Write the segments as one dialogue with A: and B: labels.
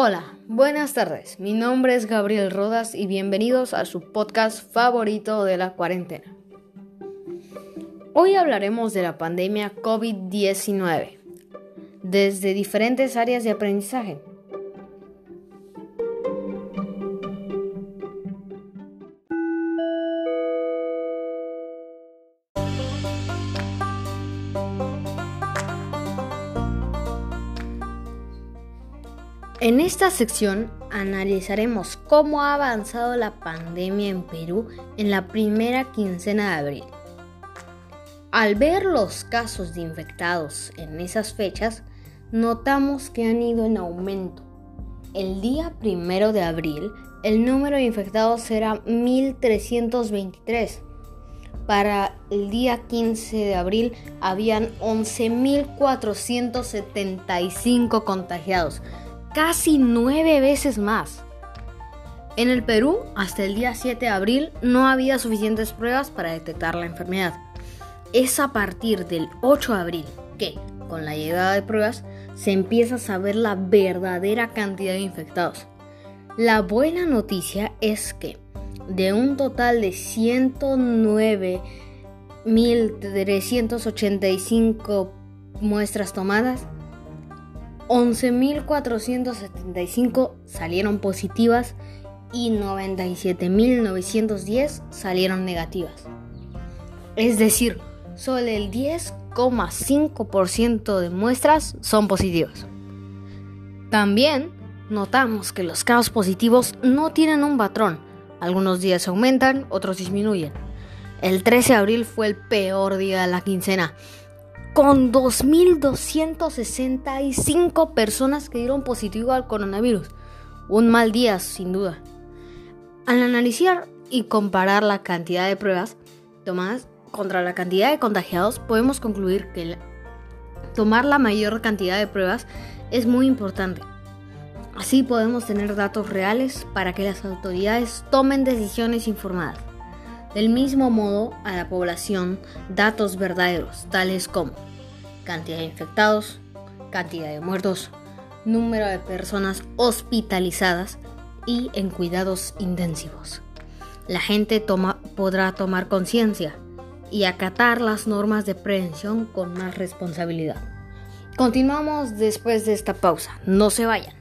A: Hola, buenas tardes. Mi nombre es Gabriel Rodas y bienvenidos a su podcast favorito de la cuarentena. Hoy hablaremos de la pandemia COVID-19 desde diferentes áreas de aprendizaje. En esta sección analizaremos cómo ha avanzado la pandemia en Perú en la primera quincena de abril. Al ver los casos de infectados en esas fechas, notamos que han ido en aumento. El día primero de abril, el número de infectados era 1323. Para el día 15 de abril habían 11.475 contagiados casi nueve veces más. En el Perú, hasta el día 7 de abril, no había suficientes pruebas para detectar la enfermedad. Es a partir del 8 de abril que, con la llegada de pruebas, se empieza a saber la verdadera cantidad de infectados. La buena noticia es que, de un total de 109.385 muestras tomadas, 11.475 salieron positivas y 97.910 salieron negativas. Es decir, solo el 10,5% de muestras son positivas. También notamos que los casos positivos no tienen un patrón. Algunos días aumentan, otros disminuyen. El 13 de abril fue el peor día de la quincena con 2.265 personas que dieron positivo al coronavirus. Un mal día, sin duda. Al analizar y comparar la cantidad de pruebas tomadas contra la cantidad de contagiados, podemos concluir que tomar la mayor cantidad de pruebas es muy importante. Así podemos tener datos reales para que las autoridades tomen decisiones informadas. Del mismo modo, a la población datos verdaderos, tales como cantidad de infectados, cantidad de muertos, número de personas hospitalizadas y en cuidados intensivos. La gente podrá tomar conciencia y acatar las normas de prevención con más responsabilidad. Continuamos después de esta pausa. No se vayan.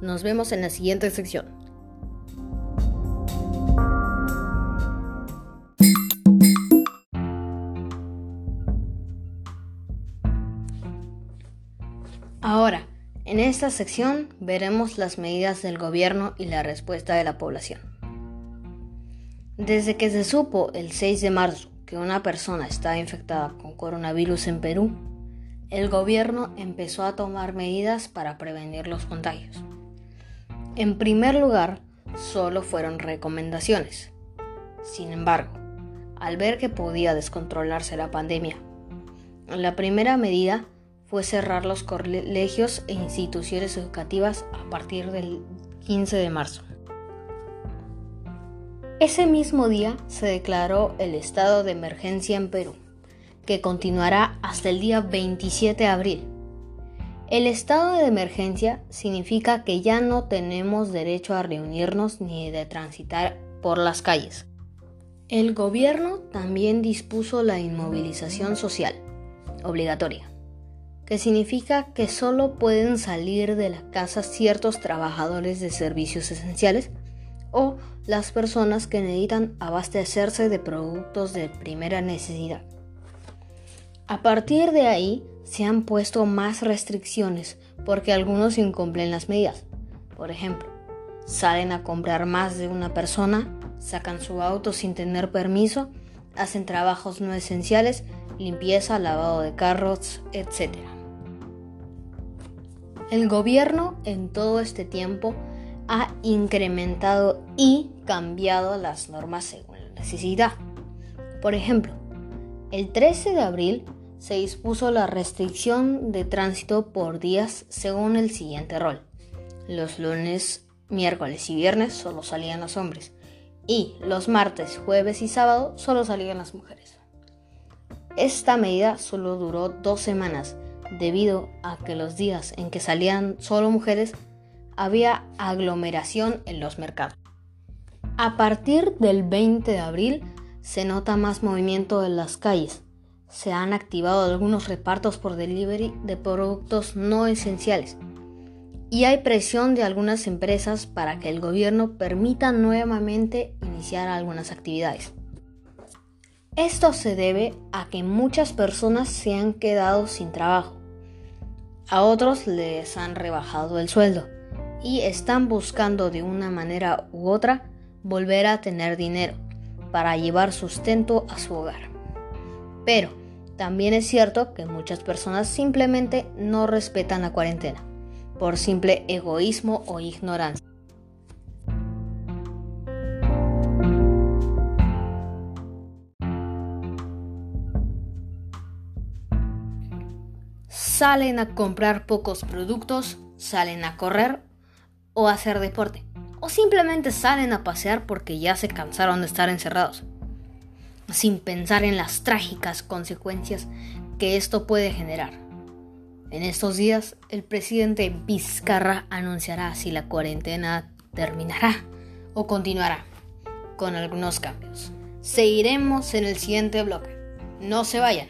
A: Nos vemos en la siguiente sección. En esta sección veremos las medidas del gobierno y la respuesta de la población. Desde que se supo el 6 de marzo que una persona estaba infectada con coronavirus en Perú, el gobierno empezó a tomar medidas para prevenir los contagios. En primer lugar, solo fueron recomendaciones. Sin embargo, al ver que podía descontrolarse la pandemia, la primera medida fue cerrar los colegios e instituciones educativas a partir del 15 de marzo. Ese mismo día se declaró el estado de emergencia en Perú, que continuará hasta el día 27 de abril. El estado de emergencia significa que ya no tenemos derecho a reunirnos ni de transitar por las calles. El gobierno también dispuso la inmovilización social, obligatoria que significa que solo pueden salir de la casa ciertos trabajadores de servicios esenciales o las personas que necesitan abastecerse de productos de primera necesidad. A partir de ahí se han puesto más restricciones porque algunos incumplen las medidas. Por ejemplo, salen a comprar más de una persona, sacan su auto sin tener permiso, hacen trabajos no esenciales, limpieza, lavado de carros, etc. El gobierno en todo este tiempo ha incrementado y cambiado las normas según la necesidad. Por ejemplo, el 13 de abril se dispuso la restricción de tránsito por días según el siguiente rol. Los lunes, miércoles y viernes solo salían los hombres y los martes, jueves y sábado solo salían las mujeres. Esta medida solo duró dos semanas debido a que los días en que salían solo mujeres había aglomeración en los mercados. A partir del 20 de abril se nota más movimiento en las calles. Se han activado algunos repartos por delivery de productos no esenciales. Y hay presión de algunas empresas para que el gobierno permita nuevamente iniciar algunas actividades. Esto se debe a que muchas personas se han quedado sin trabajo. A otros les han rebajado el sueldo y están buscando de una manera u otra volver a tener dinero para llevar sustento a su hogar. Pero también es cierto que muchas personas simplemente no respetan la cuarentena por simple egoísmo o ignorancia. Salen a comprar pocos productos, salen a correr o a hacer deporte o simplemente salen a pasear porque ya se cansaron de estar encerrados, sin pensar en las trágicas consecuencias que esto puede generar. En estos días, el presidente Vizcarra anunciará si la cuarentena terminará o continuará, con algunos cambios. Seguiremos en el siguiente bloque. No se vayan.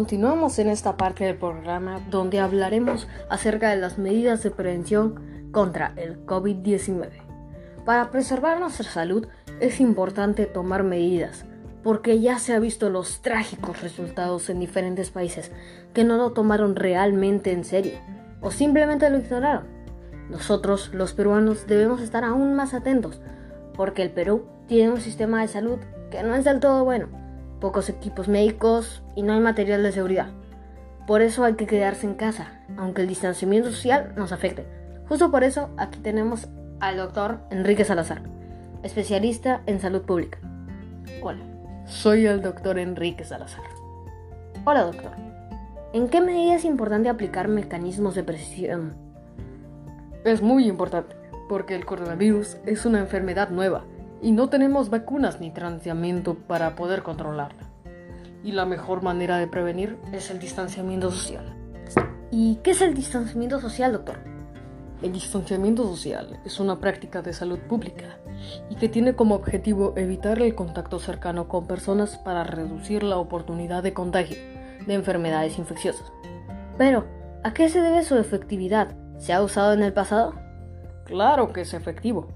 A: Continuamos en esta parte del programa donde hablaremos acerca de las medidas de prevención contra el COVID-19. Para preservar nuestra salud es importante tomar medidas porque ya se ha visto los trágicos resultados en diferentes países que no lo tomaron realmente en serio o simplemente lo ignoraron. Nosotros, los peruanos, debemos estar aún más atentos porque el Perú tiene un sistema de salud que no es del todo bueno pocos equipos médicos y no hay material de seguridad. Por eso hay que quedarse en casa, aunque el distanciamiento social nos afecte. Justo por eso aquí tenemos al doctor Enrique Salazar, especialista en salud pública. Hola, soy el doctor Enrique Salazar. Hola doctor, ¿en qué medida es importante aplicar mecanismos de precisión?
B: Es muy importante, porque el coronavirus es una enfermedad nueva y no tenemos vacunas ni tratamiento para poder controlarla. Y la mejor manera de prevenir es el distanciamiento social.
A: ¿Y qué es el distanciamiento social, doctor?
B: El distanciamiento social es una práctica de salud pública y que tiene como objetivo evitar el contacto cercano con personas para reducir la oportunidad de contagio de enfermedades infecciosas.
A: Pero, ¿a qué se debe su efectividad? ¿Se ha usado en el pasado?
B: Claro que es efectivo.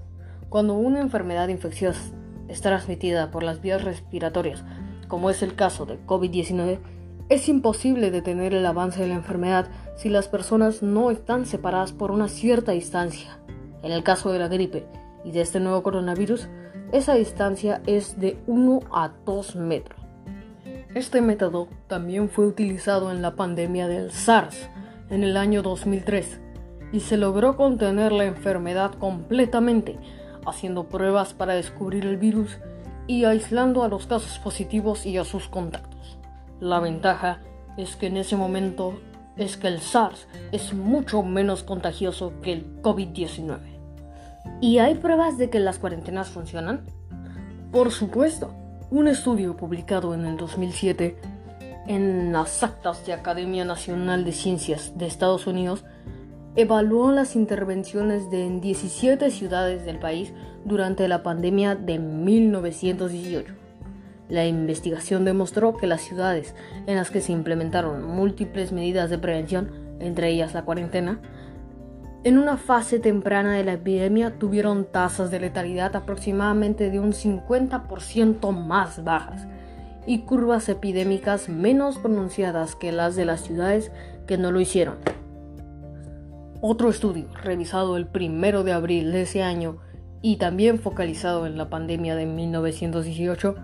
B: Cuando una enfermedad infecciosa es transmitida por las vías respiratorias, como es el caso de COVID-19, es imposible detener el avance de la enfermedad si las personas no están separadas por una cierta distancia. En el caso de la gripe y de este nuevo coronavirus, esa distancia es de 1 a 2 metros. Este método también fue utilizado en la pandemia del SARS en el año 2003 y se logró contener la enfermedad completamente haciendo pruebas para descubrir el virus y aislando a los casos positivos y a sus contactos. La ventaja es que en ese momento es que el SARS es mucho menos contagioso que el COVID-19.
A: ¿Y hay pruebas de que las cuarentenas funcionan?
B: Por supuesto. Un estudio publicado en el 2007 en las actas de Academia Nacional de Ciencias de Estados Unidos evaluó las intervenciones de en 17 ciudades del país durante la pandemia de 1918. La investigación demostró que las ciudades en las que se implementaron múltiples medidas de prevención, entre ellas la cuarentena, en una fase temprana de la epidemia tuvieron tasas de letalidad aproximadamente de un 50% más bajas y curvas epidémicas menos pronunciadas que las de las ciudades que no lo hicieron. Otro estudio, revisado el primero de abril de ese año y también focalizado en la pandemia de 1918,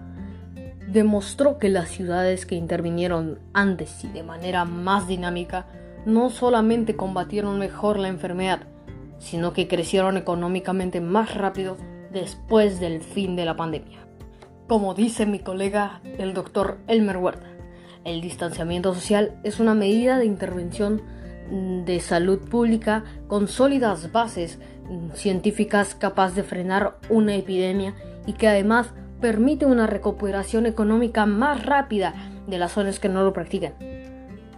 B: demostró que las ciudades que intervinieron antes y de manera más dinámica no solamente combatieron mejor la enfermedad, sino que crecieron económicamente más rápido después del fin de la pandemia. Como dice mi colega el doctor Elmer Huerta, el distanciamiento social es una medida de intervención de salud pública con sólidas bases científicas capaz de frenar una epidemia y que además permite una recuperación económica más rápida de las zonas que no lo practican.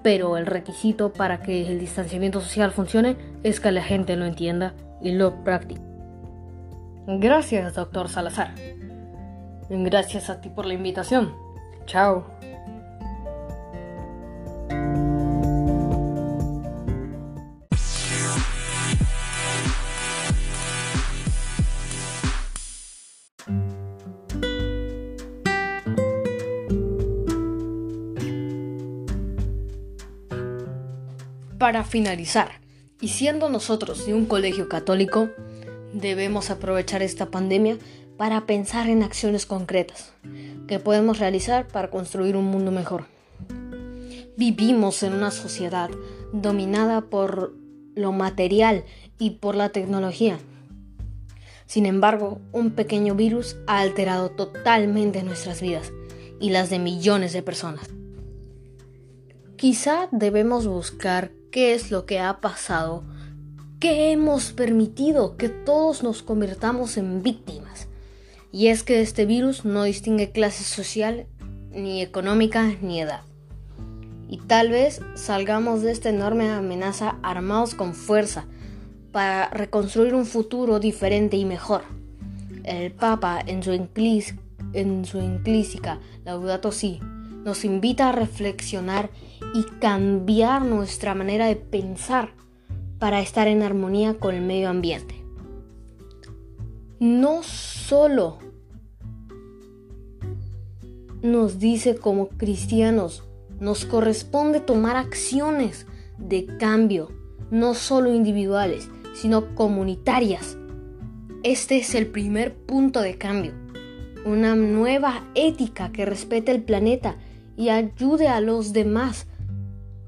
B: Pero el requisito para que el distanciamiento social funcione es que la gente lo entienda y lo practique. Gracias, doctor Salazar. Gracias a ti por la invitación. Chao. Para finalizar, y siendo nosotros de un colegio católico, debemos aprovechar esta pandemia para pensar en acciones concretas que podemos realizar para construir un mundo mejor. Vivimos en una sociedad dominada por lo material y por la tecnología. Sin embargo, un pequeño virus ha alterado totalmente nuestras vidas y las de millones de personas. Quizá debemos buscar qué es lo que ha pasado, qué hemos permitido que todos nos convirtamos en víctimas y es que este virus no distingue clase social, ni económica, ni edad. Y tal vez salgamos de esta enorme amenaza armados con fuerza para reconstruir un futuro diferente y mejor. El Papa, en su, en su Laudato Si, nos invita a reflexionar y cambiar nuestra manera de pensar para estar en armonía con el medio ambiente no solo nos dice como cristianos, nos corresponde tomar acciones de cambio, no solo individuales, sino comunitarias. Este es el primer punto de cambio, una nueva ética que respete el planeta y ayude a los demás.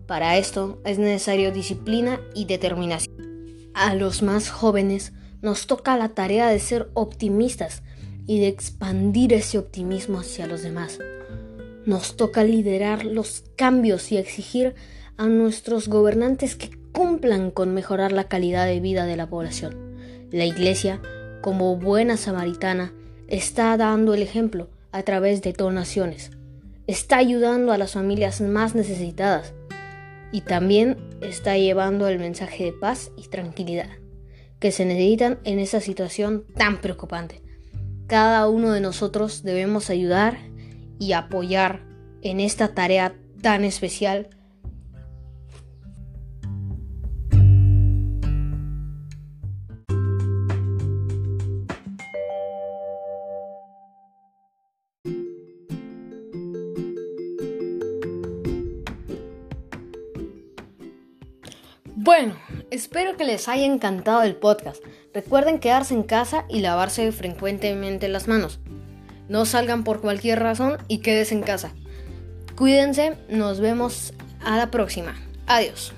B: Para esto es necesario disciplina y determinación. A los más jóvenes nos toca la tarea de ser optimistas y de expandir ese optimismo hacia los demás. Nos toca liderar los cambios y exigir a nuestros gobernantes que cumplan con mejorar la calidad de vida de la población. La Iglesia, como buena samaritana, está dando el ejemplo a través de donaciones. Está ayudando a las familias más necesitadas y también está llevando el mensaje de paz y tranquilidad que se necesitan en esa situación tan preocupante. Cada uno de nosotros debemos ayudar y apoyar en esta tarea tan especial Bueno, espero que les haya encantado el podcast. Recuerden quedarse en casa y lavarse frecuentemente las manos. No salgan por cualquier razón y quédense en casa. Cuídense, nos vemos a la próxima. Adiós.